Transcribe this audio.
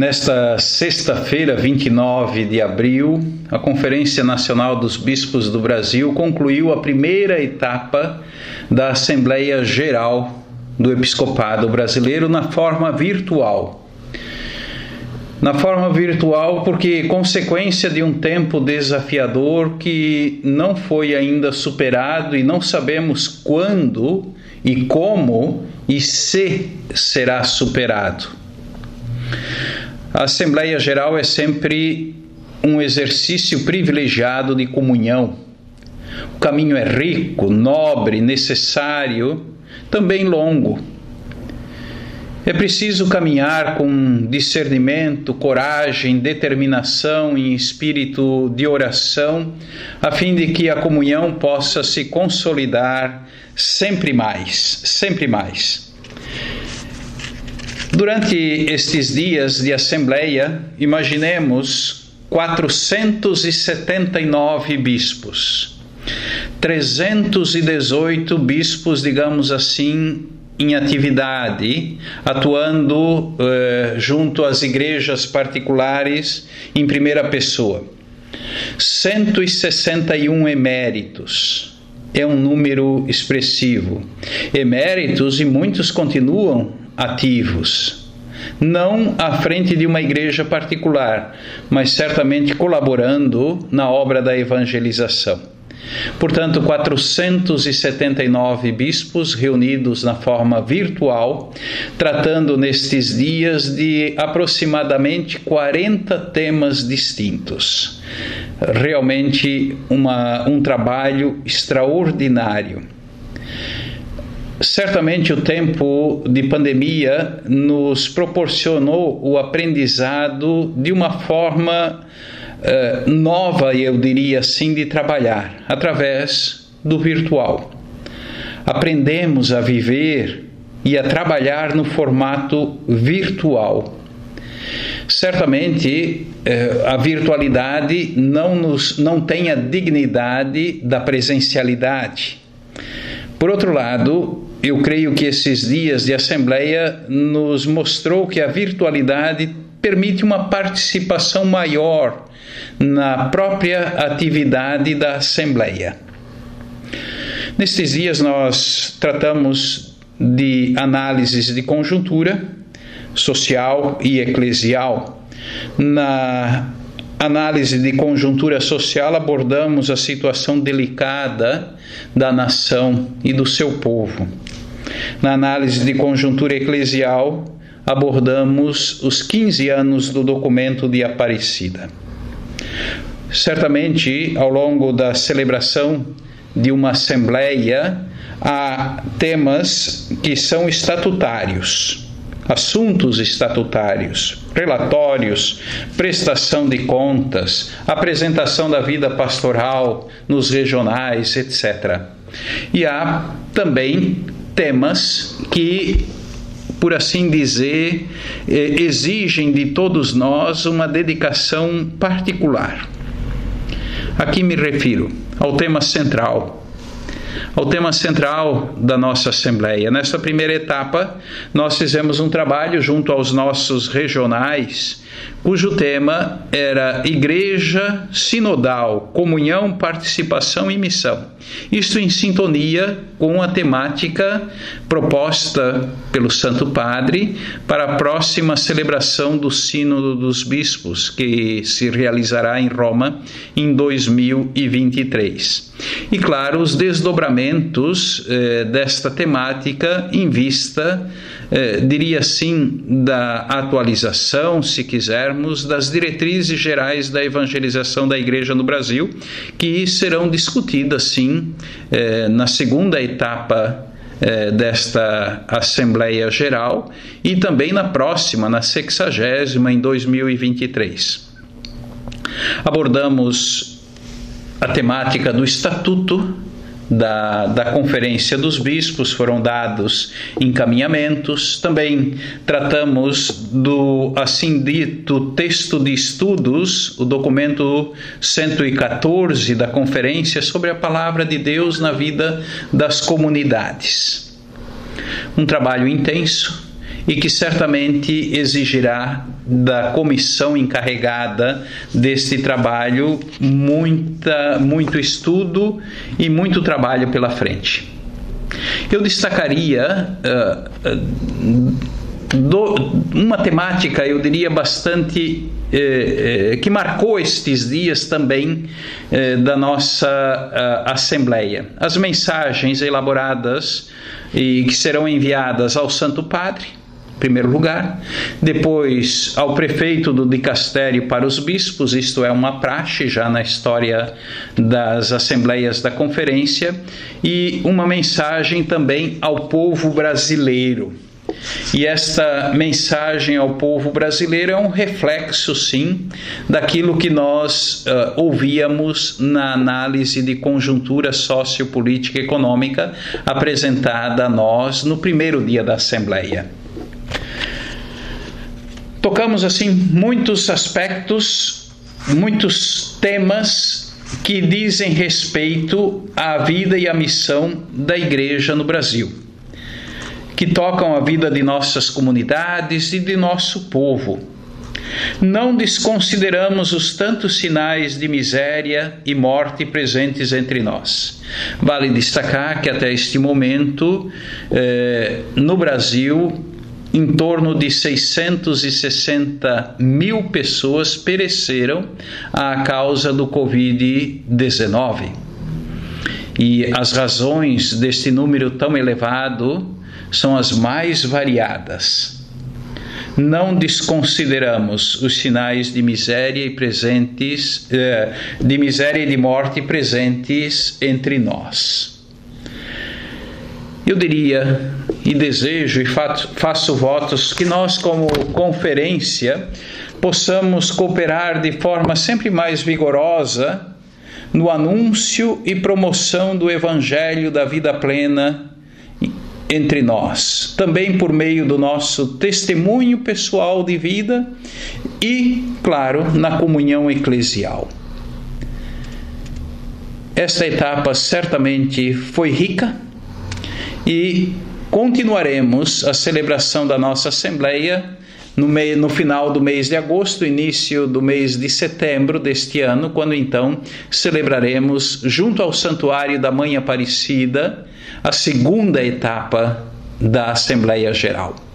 Nesta sexta-feira, 29 de abril, a Conferência Nacional dos Bispos do Brasil concluiu a primeira etapa da Assembleia Geral do Episcopado Brasileiro na forma virtual. Na forma virtual, porque consequência de um tempo desafiador que não foi ainda superado e não sabemos quando e como e se será superado. A Assembleia Geral é sempre um exercício privilegiado de comunhão. O caminho é rico, nobre, necessário, também longo. É preciso caminhar com discernimento, coragem, determinação e espírito de oração, a fim de que a comunhão possa se consolidar sempre mais, sempre mais. Durante estes dias de assembleia, imaginemos 479 bispos, 318 bispos, digamos assim, em atividade, atuando eh, junto às igrejas particulares em primeira pessoa. 161 eméritos. É um número expressivo. Eméritos e muitos continuam ativos. Não à frente de uma igreja particular, mas certamente colaborando na obra da evangelização. Portanto, 479 bispos reunidos na forma virtual, tratando nestes dias de aproximadamente 40 temas distintos. Realmente uma, um trabalho extraordinário. Certamente o tempo de pandemia nos proporcionou o aprendizado de uma forma uh, nova, eu diria assim, de trabalhar, através do virtual. Aprendemos a viver e a trabalhar no formato virtual. Certamente uh, a virtualidade não, nos, não tem a dignidade da presencialidade. Por outro lado, eu creio que esses dias de assembleia nos mostrou que a virtualidade permite uma participação maior na própria atividade da assembleia. Nestes dias nós tratamos de análises de conjuntura social e eclesial. Na análise de conjuntura social abordamos a situação delicada da nação e do seu povo. Na análise de conjuntura eclesial, abordamos os 15 anos do documento de Aparecida. Certamente, ao longo da celebração de uma assembleia, há temas que são estatutários, assuntos estatutários, relatórios, prestação de contas, apresentação da vida pastoral nos regionais, etc. E há também temas que, por assim dizer, eh, exigem de todos nós uma dedicação particular. Aqui me refiro ao tema central, ao tema central da nossa Assembleia. Nessa primeira etapa, nós fizemos um trabalho junto aos nossos regionais, cujo tema era Igreja Sinodal, Comunhão, Participação e Missão. Isto em sintonia com a temática proposta pelo Santo Padre para a próxima celebração do Sínodo dos Bispos, que se realizará em Roma em 2023. E, claro, os desdobramentos eh, desta temática em vista, eh, diria assim, da atualização, se quisermos, das diretrizes gerais da evangelização da Igreja no Brasil, que serão discutidas, sim, eh, na segunda etapa eh, desta Assembleia Geral e também na próxima, na sexagésima, em 2023. Abordamos a temática do Estatuto da, da Conferência dos Bispos, foram dados encaminhamentos. Também tratamos do assim dito texto de estudos, o documento 114 da Conferência sobre a Palavra de Deus na vida das comunidades. Um trabalho intenso e que certamente exigirá da comissão encarregada deste trabalho muita, muito estudo e muito trabalho pela frente. Eu destacaria uh, do, uma temática, eu diria, bastante eh, eh, que marcou estes dias também eh, da nossa uh, Assembleia. As mensagens elaboradas e que serão enviadas ao Santo Padre, primeiro lugar, depois ao prefeito do dicastério para os bispos, isto é uma praxe já na história das assembleias da conferência, e uma mensagem também ao povo brasileiro e esta mensagem ao povo brasileiro é um reflexo, sim, daquilo que nós uh, ouvíamos na análise de conjuntura sociopolítica e econômica apresentada a nós no primeiro dia da Assembleia. Tocamos, assim, muitos aspectos, muitos temas que dizem respeito à vida e à missão da Igreja no Brasil que tocam a vida de nossas comunidades e de nosso povo. Não desconsideramos os tantos sinais de miséria e morte presentes entre nós. Vale destacar que até este momento, eh, no Brasil, em torno de 660 mil pessoas pereceram à causa do Covid-19. E as razões deste número tão elevado são as mais variadas. Não desconsideramos os sinais de miséria e presentes, eh, de miséria e de morte presentes entre nós. Eu diria e desejo e faço votos que nós, como conferência, possamos cooperar de forma sempre mais vigorosa no anúncio e promoção do Evangelho da vida plena entre nós, também por meio do nosso testemunho pessoal de vida e, claro, na comunhão eclesial. Esta etapa certamente foi rica e continuaremos a celebração da nossa Assembleia no, no final do mês de agosto, início do mês de setembro deste ano, quando então celebraremos, junto ao Santuário da Mãe Aparecida, a segunda etapa da Assembleia Geral.